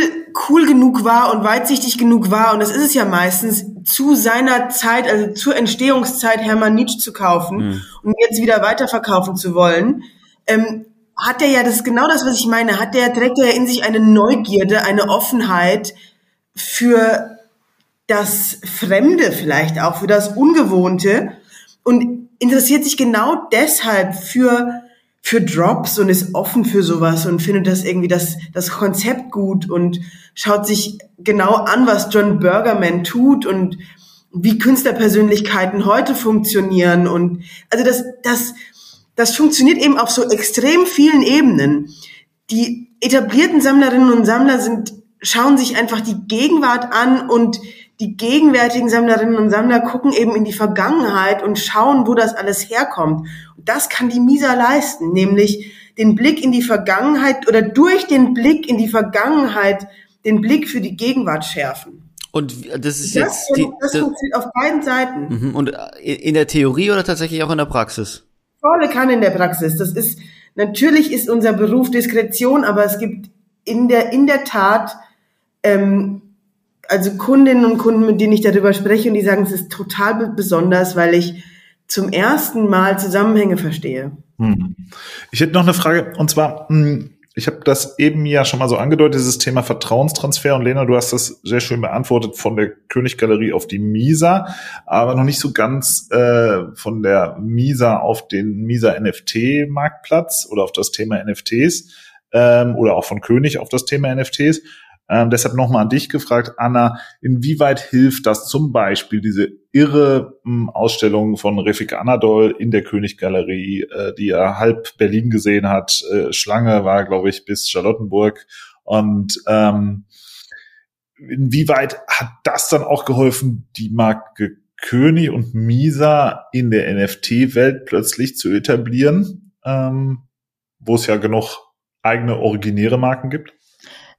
cool genug war und weitsichtig genug war, und das ist es ja meistens, zu seiner Zeit, also zur Entstehungszeit Hermann Nietzsche zu kaufen mhm. und jetzt wieder weiterverkaufen zu wollen, ähm, hat er ja, das ist genau das, was ich meine, hat der, trägt er ja in sich eine Neugierde, eine Offenheit für das Fremde vielleicht auch, für das Ungewohnte und interessiert sich genau deshalb für, für Drops und ist offen für sowas und findet das irgendwie das, das Konzept gut und schaut sich genau an, was John Burgerman tut und wie Künstlerpersönlichkeiten heute funktionieren und also das, das, das funktioniert eben auf so extrem vielen Ebenen. Die etablierten Sammlerinnen und Sammler sind, schauen sich einfach die Gegenwart an und die gegenwärtigen Sammlerinnen und Sammler gucken eben in die Vergangenheit und schauen, wo das alles herkommt. Und das kann die Misa leisten, nämlich den Blick in die Vergangenheit oder durch den Blick in die Vergangenheit den Blick für die Gegenwart schärfen. Und das ist das, jetzt die, das funktioniert auf beiden Seiten. Mhm. Und in der Theorie oder tatsächlich auch in der Praxis? volle Kanne in der Praxis. Das ist, natürlich ist unser Beruf Diskretion, aber es gibt in der, in der Tat, ähm, also Kundinnen und Kunden, mit denen ich darüber spreche, und die sagen, es ist total besonders, weil ich zum ersten Mal Zusammenhänge verstehe. Hm. Ich hätte noch eine Frage, und zwar, hm, ich habe das eben ja schon mal so angedeutet, dieses Thema Vertrauenstransfer. Und Lena, du hast das sehr schön beantwortet von der Königgalerie auf die Misa, aber noch nicht so ganz äh, von der Misa auf den Misa NFT-Marktplatz oder auf das Thema NFTs ähm, oder auch von König auf das Thema NFTs. Ähm, deshalb nochmal an dich gefragt, Anna, inwieweit hilft das zum Beispiel, diese irre hm, Ausstellung von Refik Anadol in der Königgalerie, äh, die er halb Berlin gesehen hat. Äh, Schlange war, glaube ich, bis Charlottenburg. Und ähm, inwieweit hat das dann auch geholfen, die Marke König und Misa in der NFT-Welt plötzlich zu etablieren, ähm, wo es ja genug eigene originäre Marken gibt?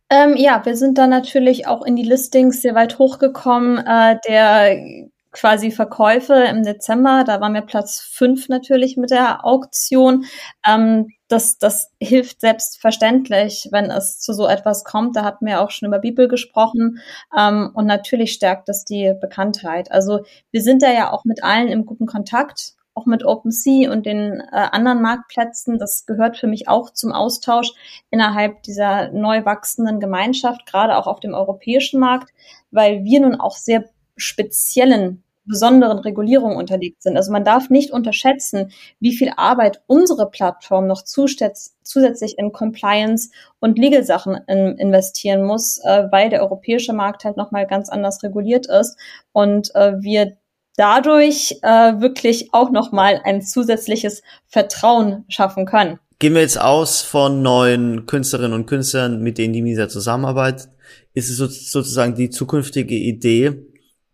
Ähm, ja, wir sind dann natürlich auch in die Listings sehr weit hochgekommen. Äh, der quasi Verkäufe im Dezember, da waren wir Platz fünf natürlich mit der Auktion. Ähm, das, das hilft selbstverständlich, wenn es zu so etwas kommt. Da hatten wir auch schon über Bibel gesprochen. Ähm, und natürlich stärkt das die Bekanntheit. Also wir sind da ja auch mit allen im guten Kontakt auch mit OpenSea und den äh, anderen Marktplätzen. Das gehört für mich auch zum Austausch innerhalb dieser neu wachsenden Gemeinschaft, gerade auch auf dem europäischen Markt, weil wir nun auch sehr speziellen besonderen Regulierungen unterliegt sind. Also man darf nicht unterschätzen, wie viel Arbeit unsere Plattform noch zusätzlich in Compliance und Legal-Sachen in, investieren muss, äh, weil der europäische Markt halt nochmal ganz anders reguliert ist und äh, wir dadurch äh, wirklich auch nochmal ein zusätzliches Vertrauen schaffen können. Gehen wir jetzt aus von neuen Künstlerinnen und Künstlern, mit denen die MISA zusammenarbeitet. Ist es sozusagen die zukünftige Idee,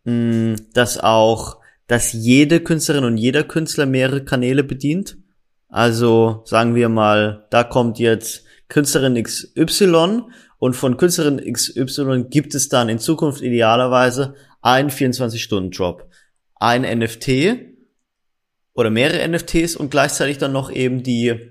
mh, dass auch, dass jede Künstlerin und jeder Künstler mehrere Kanäle bedient? Also sagen wir mal, da kommt jetzt Künstlerin XY und von Künstlerin XY gibt es dann in Zukunft idealerweise einen 24-Stunden-Job ein NFT oder mehrere NFTs und gleichzeitig dann noch eben die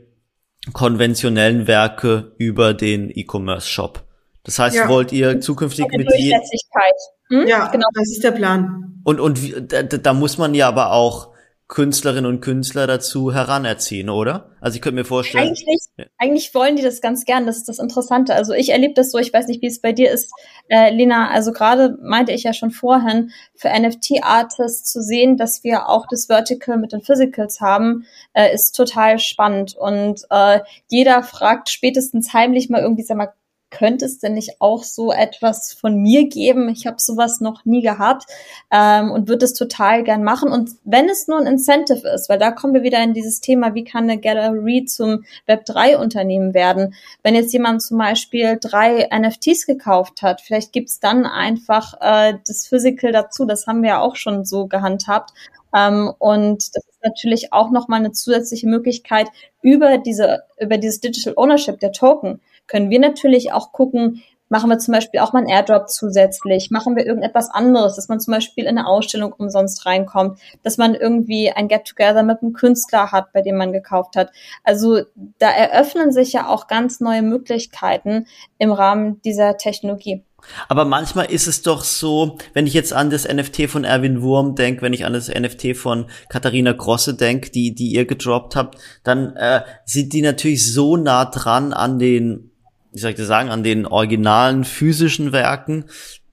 konventionellen Werke über den E-Commerce Shop. Das heißt, ja. wollt ihr zukünftig mit Durchsetzlichkeit. Hm? Ja, genau. Das ist der Plan. Und, und da, da muss man ja aber auch Künstlerinnen und Künstler dazu heranerziehen, oder? Also ich könnte mir vorstellen. Eigentlich, ja. eigentlich wollen die das ganz gern, das ist das Interessante. Also ich erlebe das so, ich weiß nicht, wie es bei dir ist, äh, Lena. Also gerade meinte ich ja schon vorhin, für NFT-Artists zu sehen, dass wir auch das Vertical mit den Physicals haben, äh, ist total spannend. Und äh, jeder fragt spätestens heimlich mal irgendwie, sag mal, könnte es denn nicht auch so etwas von mir geben? Ich habe sowas noch nie gehabt ähm, und würde es total gern machen. Und wenn es nur ein Incentive ist, weil da kommen wir wieder in dieses Thema, wie kann eine Gallery zum Web3-Unternehmen werden? Wenn jetzt jemand zum Beispiel drei NFTs gekauft hat, vielleicht gibt's dann einfach äh, das Physical dazu. Das haben wir ja auch schon so gehandhabt. Ähm, und das ist natürlich auch nochmal eine zusätzliche Möglichkeit über diese, über dieses Digital Ownership der Token können wir natürlich auch gucken, machen wir zum Beispiel auch mal einen Airdrop zusätzlich, machen wir irgendetwas anderes, dass man zum Beispiel in eine Ausstellung umsonst reinkommt, dass man irgendwie ein Get-Together mit einem Künstler hat, bei dem man gekauft hat. Also da eröffnen sich ja auch ganz neue Möglichkeiten im Rahmen dieser Technologie. Aber manchmal ist es doch so, wenn ich jetzt an das NFT von Erwin Wurm denke, wenn ich an das NFT von Katharina Grosse denke, die, die ihr gedroppt habt, dann äh, sind die natürlich so nah dran an den ich das sagen, an den originalen physischen Werken,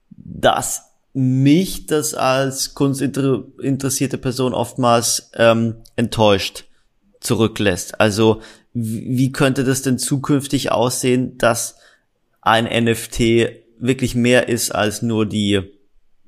dass mich das als kunstinteressierte Person oftmals ähm, enttäuscht zurücklässt. Also wie könnte das denn zukünftig aussehen, dass ein NFT wirklich mehr ist als nur die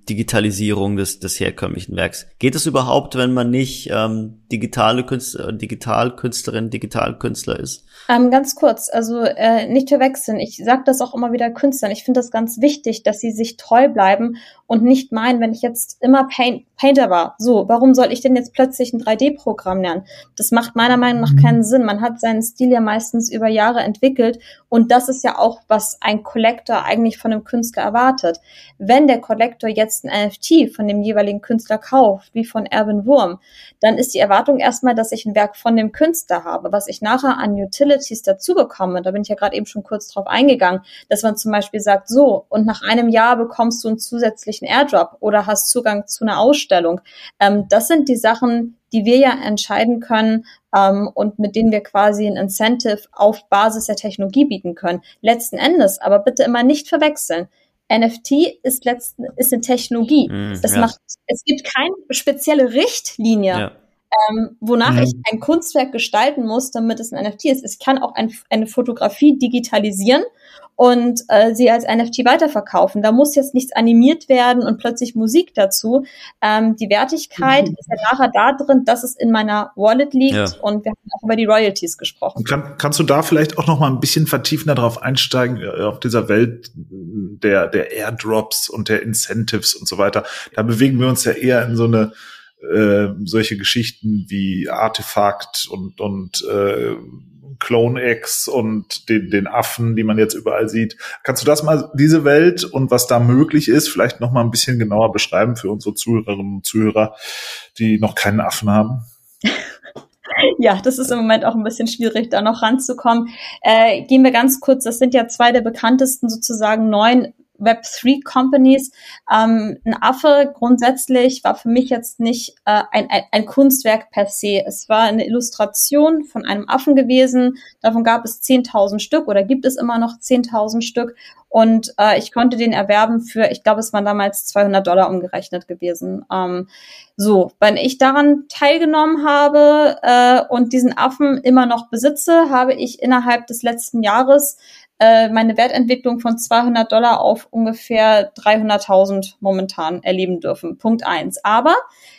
Digitalisierung des, des herkömmlichen Werks. Geht es überhaupt, wenn man nicht ähm, digitale Künstler, Digitalkünstlerin, Digitalkünstler ist? Ähm, ganz kurz, also äh, nicht verwechseln. Ich sage das auch immer wieder Künstlern. Ich finde das ganz wichtig, dass sie sich treu bleiben und nicht meinen, wenn ich jetzt immer Paint, Painter war, so, warum soll ich denn jetzt plötzlich ein 3D-Programm lernen? Das macht meiner Meinung nach keinen Sinn. Man hat seinen Stil ja meistens über Jahre entwickelt und das ist ja auch, was ein Collector eigentlich von einem Künstler erwartet. Wenn der Collector jetzt ein NFT von dem jeweiligen Künstler kauft, wie von Erwin Wurm, dann ist die Erwartung erstmal, dass ich ein Werk von dem Künstler habe. Was ich nachher an Utilities dazu bekomme, da bin ich ja gerade eben schon kurz drauf eingegangen, dass man zum Beispiel sagt, so, und nach einem Jahr bekommst du einen zusätzlichen Airdrop oder hast Zugang zu einer Ausstellung. Ähm, das sind die Sachen, die wir ja entscheiden können ähm, und mit denen wir quasi ein Incentive auf Basis der Technologie bieten können. Letzten Endes, aber bitte immer nicht verwechseln. NFT ist letzten ist eine Technologie. Mm, es ja. macht, es gibt keine spezielle Richtlinie, ja. Ähm, wonach mm. ich ein Kunstwerk gestalten muss, damit es ein NFT ist. Ich kann auch ein, eine Fotografie digitalisieren und äh, sie als NFT weiterverkaufen. Da muss jetzt nichts animiert werden und plötzlich Musik dazu. Ähm, die Wertigkeit mhm. ist ja nachher da drin, dass es in meiner Wallet liegt ja. und wir haben auch über die Royalties gesprochen. Kann, kannst du da vielleicht auch noch mal ein bisschen vertiefender darauf einsteigen, äh, auf dieser Welt der, der Airdrops und der Incentives und so weiter? Da bewegen wir uns ja eher in so eine äh, solche Geschichten wie Artefakt und, und äh, Clone X und den, den Affen, die man jetzt überall sieht. Kannst du das mal, diese Welt und was da möglich ist, vielleicht noch mal ein bisschen genauer beschreiben für unsere Zuhörerinnen und Zuhörer, die noch keinen Affen haben? ja, das ist im Moment auch ein bisschen schwierig, da noch ranzukommen. Äh, gehen wir ganz kurz, das sind ja zwei der bekanntesten sozusagen neuen Web3 Companies. Ähm, ein Affe grundsätzlich war für mich jetzt nicht äh, ein, ein, ein Kunstwerk per se. Es war eine Illustration von einem Affen gewesen. Davon gab es 10.000 Stück oder gibt es immer noch 10.000 Stück. Und äh, ich konnte den erwerben für, ich glaube, es waren damals 200 Dollar umgerechnet gewesen. Ähm, so, wenn ich daran teilgenommen habe äh, und diesen Affen immer noch besitze, habe ich innerhalb des letzten Jahres äh, meine Wertentwicklung von 200 Dollar auf ungefähr 300.000 momentan erleben dürfen. Punkt eins. Aber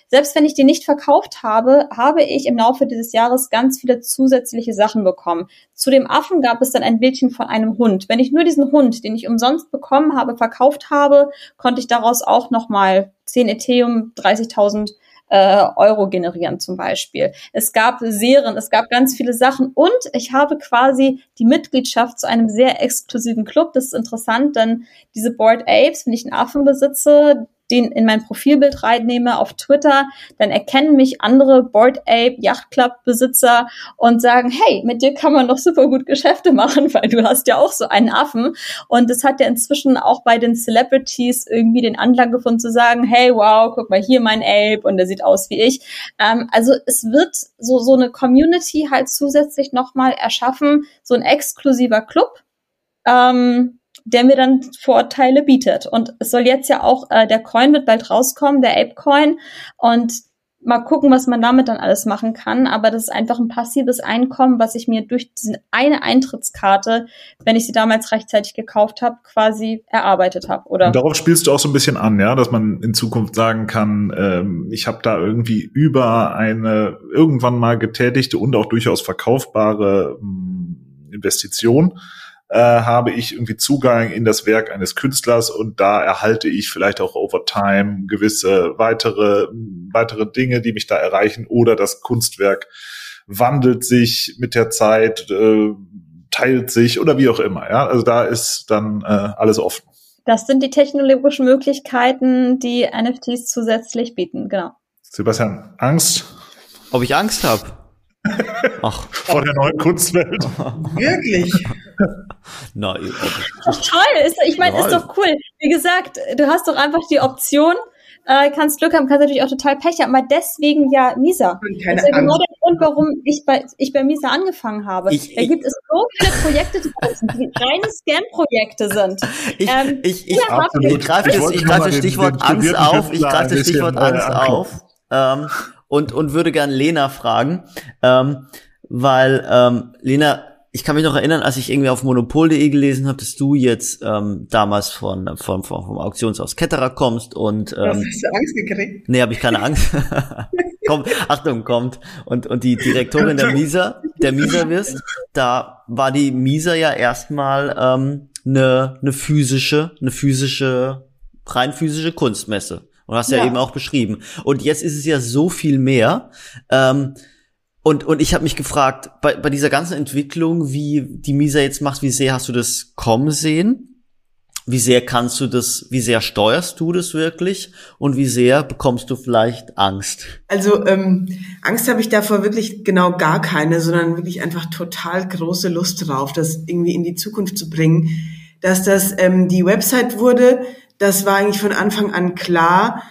selbst wenn ich die nicht verkauft habe, habe ich im Laufe dieses Jahres ganz viele zusätzliche Sachen bekommen. Zu dem Affen gab es dann ein Bildchen von einem Hund. Wenn ich nur diesen Hund, den ich umsonst bekommen habe, verkauft habe, konnte ich daraus auch nochmal 10 Ethereum, 30.000 äh, Euro generieren zum Beispiel. Es gab Serien, es gab ganz viele Sachen und ich habe quasi die Mitgliedschaft zu einem sehr exklusiven Club. Das ist interessant, denn diese Board Apes, wenn ich einen Affen besitze, den in mein Profilbild reinnehme auf Twitter, dann erkennen mich andere Board Ape Yacht Club Besitzer und sagen, hey, mit dir kann man doch super gut Geschäfte machen, weil du hast ja auch so einen Affen. Und es hat ja inzwischen auch bei den Celebrities irgendwie den Anlag gefunden zu sagen, hey, wow, guck mal hier mein Ape und der sieht aus wie ich. Ähm, also es wird so, so eine Community halt zusätzlich nochmal erschaffen, so ein exklusiver Club. Ähm, der mir dann Vorteile bietet. Und es soll jetzt ja auch, äh, der Coin wird bald rauskommen, der Ape Coin. Und mal gucken, was man damit dann alles machen kann. Aber das ist einfach ein passives Einkommen, was ich mir durch diese eine Eintrittskarte, wenn ich sie damals rechtzeitig gekauft habe, quasi erarbeitet habe. Oder und darauf spielst du auch so ein bisschen an, ja, dass man in Zukunft sagen kann, ähm, ich habe da irgendwie über eine irgendwann mal getätigte und auch durchaus verkaufbare ähm, Investition äh, habe ich irgendwie Zugang in das Werk eines Künstlers und da erhalte ich vielleicht auch over time gewisse weitere, weitere Dinge, die mich da erreichen oder das Kunstwerk wandelt sich mit der Zeit, äh, teilt sich oder wie auch immer. Ja, also da ist dann äh, alles offen. Das sind die technologischen Möglichkeiten, die NFTs zusätzlich bieten, genau. Sebastian, Angst? Ob ich Angst habe? Ach. Vor der neuen Kunstwelt. Wirklich? Nein. Also, toll. Ist, ich meine, ist doch cool. Wie gesagt, du hast doch einfach die Option, äh, kannst Glück haben, kannst natürlich auch total Pech haben, aber deswegen ja Misa. Keine das ist ja genau der Grund, warum ich bei, ich bei Misa angefangen habe. Ich, da gibt es so viele Projekte, die reine Scam-Projekte sind. Ich, ähm, ich, ich, ich, ich greife das, ich greife das Stichwort Angst auf, ich greife das Stichwort Angst auf. Ähm, und, und würde gern Lena fragen, ähm, weil ähm, Lena, ich kann mich noch erinnern, als ich irgendwie auf monopol.de gelesen habe, dass du jetzt ähm, damals von, von, von vom Auktionshaus Ketterer kommst und ähm, hast du Angst gekriegt? Nee, habe ich keine Angst. Komm, Achtung, kommt. Und, und die Direktorin der Misa, der Misa wirst, da war die Misa ja erstmal ähm, eine, eine physische, eine physische, rein physische Kunstmesse. Und hast ja. ja eben auch beschrieben. Und jetzt ist es ja so viel mehr. Ähm, und, und ich habe mich gefragt, bei, bei dieser ganzen Entwicklung, wie die Misa jetzt macht, wie sehr hast du das kommen sehen? Wie sehr kannst du das, wie sehr steuerst du das wirklich? Und wie sehr bekommst du vielleicht Angst? Also ähm, Angst habe ich davor wirklich genau gar keine, sondern wirklich einfach total große Lust drauf, das irgendwie in die Zukunft zu bringen. Dass das ähm, die Website wurde, das war eigentlich von Anfang an klar.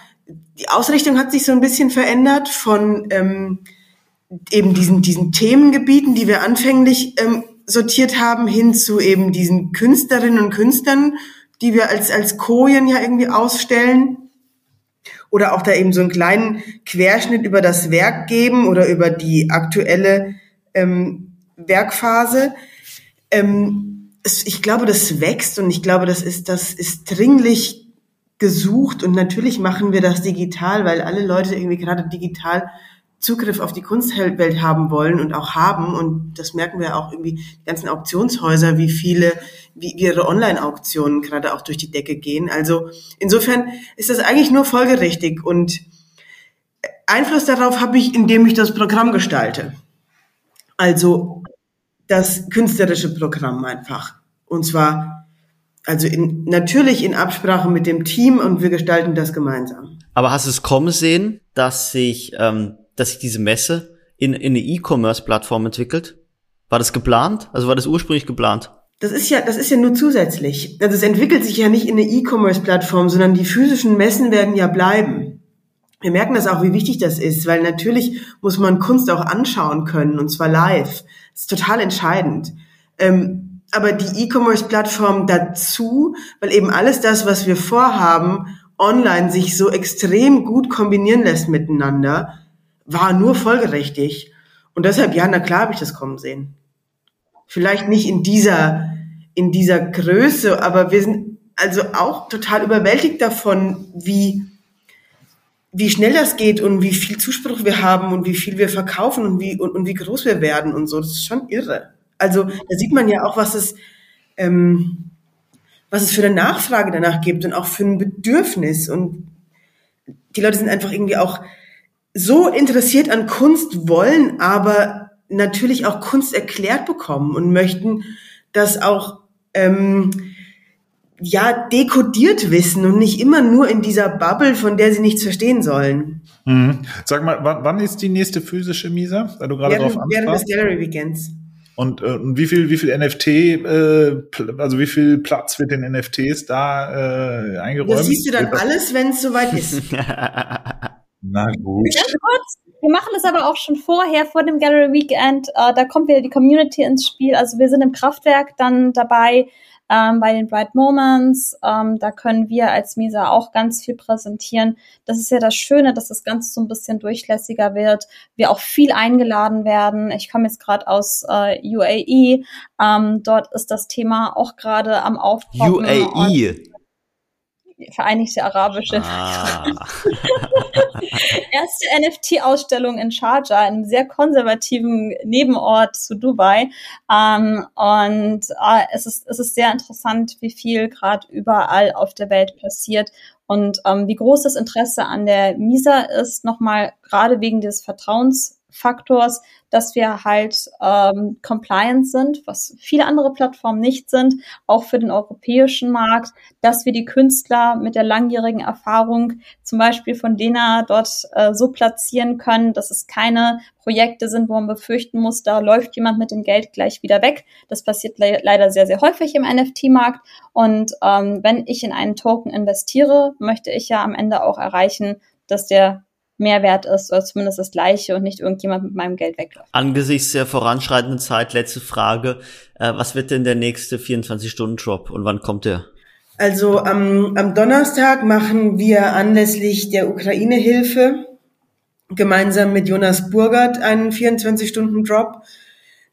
Die Ausrichtung hat sich so ein bisschen verändert von ähm, eben diesen, diesen Themengebieten, die wir anfänglich ähm, sortiert haben, hin zu eben diesen Künstlerinnen und Künstlern, die wir als, als Kojen ja irgendwie ausstellen. Oder auch da eben so einen kleinen Querschnitt über das Werk geben oder über die aktuelle ähm, Werkphase. Ähm, ich glaube, das wächst und ich glaube, das ist, das ist dringlich gesucht und natürlich machen wir das digital, weil alle Leute irgendwie gerade digital Zugriff auf die Kunstwelt haben wollen und auch haben. Und das merken wir auch irgendwie, die ganzen Auktionshäuser, wie viele, wie ihre Online-Auktionen gerade auch durch die Decke gehen. Also insofern ist das eigentlich nur folgerichtig und Einfluss darauf habe ich, indem ich das Programm gestalte. Also das künstlerische Programm einfach. Und zwar also in, natürlich in Absprache mit dem Team und wir gestalten das gemeinsam. Aber hast du es kommen sehen, dass sich, ähm, dass sich diese Messe in, in eine E-Commerce-Plattform entwickelt? War das geplant? Also war das ursprünglich geplant? Das ist ja, das ist ja nur zusätzlich. Also es entwickelt sich ja nicht in eine E-Commerce-Plattform, sondern die physischen Messen werden ja bleiben. Wir merken das auch, wie wichtig das ist, weil natürlich muss man Kunst auch anschauen können und zwar live. Das ist total entscheidend. Ähm, aber die E-Commerce-Plattform dazu, weil eben alles das, was wir vorhaben, online sich so extrem gut kombinieren lässt miteinander, war nur folgerichtig. Und deshalb, ja, na klar habe ich das kommen sehen. Vielleicht nicht in dieser, in dieser Größe, aber wir sind also auch total überwältigt davon, wie, wie schnell das geht und wie viel Zuspruch wir haben und wie viel wir verkaufen und wie, und, und wie groß wir werden und so. Das ist schon irre. Also da sieht man ja auch, was es, ähm, was es für eine Nachfrage danach gibt und auch für ein Bedürfnis. Und die Leute sind einfach irgendwie auch so interessiert an Kunst, wollen aber natürlich auch Kunst erklärt bekommen und möchten, dass auch ähm, ja, dekodiert wissen und nicht immer nur in dieser Bubble, von der sie nichts verstehen sollen. Mhm. Sag mal, wann, wann ist die nächste physische Misa, da du gerade Während, drauf während des ansprachst? Gallery Weekends. Und, äh, und wie viel, wie viel NFT, äh, also wie viel Platz wird den NFTs da äh, eingeräumt? Das siehst du dann alles, wenn es soweit ist. Na gut. Ganz kurz, wir machen das aber auch schon vorher, vor dem Gallery Weekend. Äh, da kommt wieder die Community ins Spiel. Also wir sind im Kraftwerk dann dabei ähm, bei den Bright Moments. Ähm, da können wir als Misa auch ganz viel präsentieren. Das ist ja das Schöne, dass das Ganze so ein bisschen durchlässiger wird. Wir auch viel eingeladen werden. Ich komme jetzt gerade aus äh, UAE. Ähm, dort ist das Thema auch gerade am und UAE. Vereinigte Arabische Ah. erste NFT-Ausstellung in Sharjah, einem sehr konservativen Nebenort zu Dubai. Ähm, und äh, es, ist, es ist sehr interessant, wie viel gerade überall auf der Welt passiert und ähm, wie groß das Interesse an der MISA ist, nochmal gerade wegen des Vertrauensfaktors, dass wir halt ähm, compliant sind, was viele andere Plattformen nicht sind, auch für den europäischen Markt, dass wir die Künstler mit der langjährigen Erfahrung zum Beispiel von Dena dort äh, so platzieren können, dass es keine Projekte sind, wo man befürchten muss, da läuft jemand mit dem Geld gleich wieder weg. Das passiert le leider sehr, sehr häufig im NFT-Markt. Und ähm, wenn ich in einen Token investiere, möchte ich ja am Ende auch erreichen, dass der mehr wert ist oder zumindest das gleiche und nicht irgendjemand mit meinem Geld wegläuft. Angesichts der voranschreitenden Zeit, letzte Frage. Äh, was wird denn der nächste 24-Stunden-Drop und wann kommt der? Also am, am Donnerstag machen wir anlässlich der Ukraine-Hilfe gemeinsam mit Jonas Burgert einen 24-Stunden-Drop.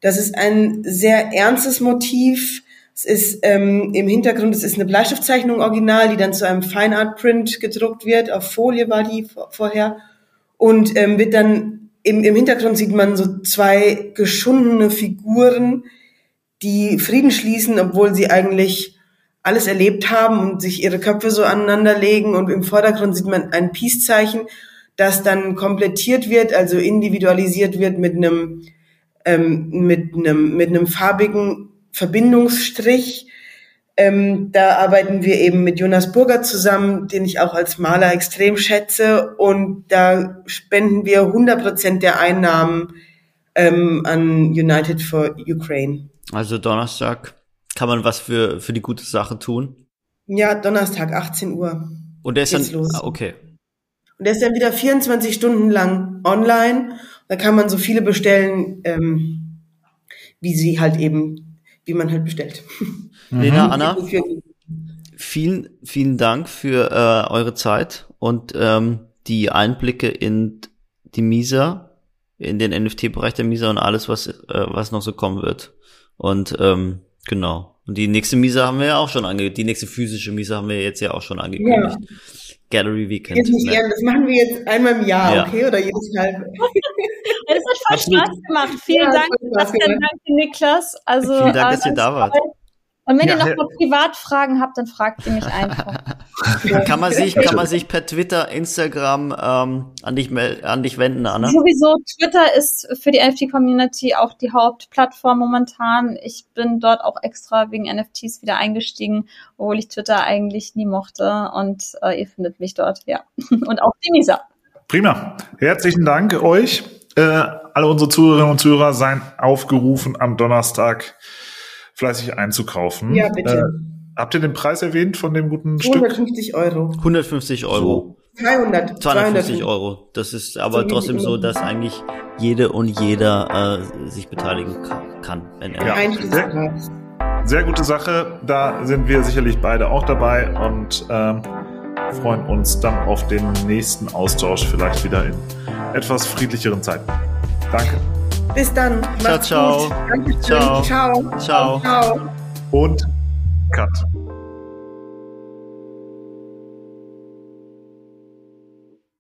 Das ist ein sehr ernstes Motiv. Es ist ähm, im Hintergrund, es ist eine Bleistiftzeichnung original, die dann zu einem Fine Art Print gedruckt wird. Auf Folie war die vor, vorher. Und ähm, wird dann im, im Hintergrund sieht man so zwei geschundene Figuren, die Frieden schließen, obwohl sie eigentlich alles erlebt haben und sich ihre Köpfe so aneinander legen. Und im Vordergrund sieht man ein Peace-Zeichen, das dann komplettiert wird, also individualisiert wird mit einem, ähm, mit einem, mit einem farbigen Verbindungsstrich. Ähm, da arbeiten wir eben mit Jonas Burger zusammen, den ich auch als Maler extrem schätze. Und da spenden wir 100 Prozent der Einnahmen ähm, an United for Ukraine. Also Donnerstag kann man was für, für die gute Sache tun. Ja, Donnerstag, 18 Uhr. Und der ist dann, los. ah, okay. Und der ist dann wieder 24 Stunden lang online. Da kann man so viele bestellen, ähm, wie sie halt eben, wie man halt bestellt. Lena, Anna, vielen, vielen Dank für äh, eure Zeit und ähm, die Einblicke in die Misa, in den NFT-Bereich der Misa und alles, was, äh, was noch so kommen wird. Und ähm, genau. Und die nächste Misa haben wir ja auch schon angekündigt. Die nächste physische Misa haben wir jetzt ja auch schon angekündigt. Gallery Weekend. Jetzt nicht Ne? das machen wir jetzt einmal im Jahr, Ja. okay? Oder jedes halbe. Es hat voll Absolut. Spaß gemacht. Vielen Ja, Dank, Sebastian, danke Niklas. Also, Vielen Dank, äh, dass ihr ganz da wart. Und wenn Ja, ihr noch mal Privatfragen habt, dann fragt ihr mich einfach. Kann man sich, kann man sich per Twitter, Instagram ähm, an dich an dich wenden, Anna? Sowieso, Twitter ist für die NFT-Community auch die Hauptplattform momentan. Ich bin dort auch extra wegen NFTs wieder eingestiegen, obwohl ich Twitter eigentlich nie mochte. Und äh, ihr findet mich dort, ja. Und auch die Misa. Prima. Herzlichen Dank euch. Äh, alle unsere Zuhörerinnen und Zuhörer seien aufgerufen, am Donnerstag fleißig einzukaufen. Ja, bitte. Äh, habt ihr den Preis erwähnt von dem guten Stück? 250 Euro. 150 Euro. 200. 250 Euro. Das ist aber So trotzdem so, dass eigentlich jede und jeder äh, sich beteiligen ka- kann. Wenn er Ja. Einstiegspreis. Sehr gute Sache. Da sind wir sicherlich beide auch dabei und ähm, freuen uns dann auf den nächsten Austausch, vielleicht wieder in etwas friedlicheren Zeiten. Danke. Bis dann. Ciao, Macht's ciao. Gut. Dankeschön. Ciao. Ciao. Ciao. Ciao. Und Cut.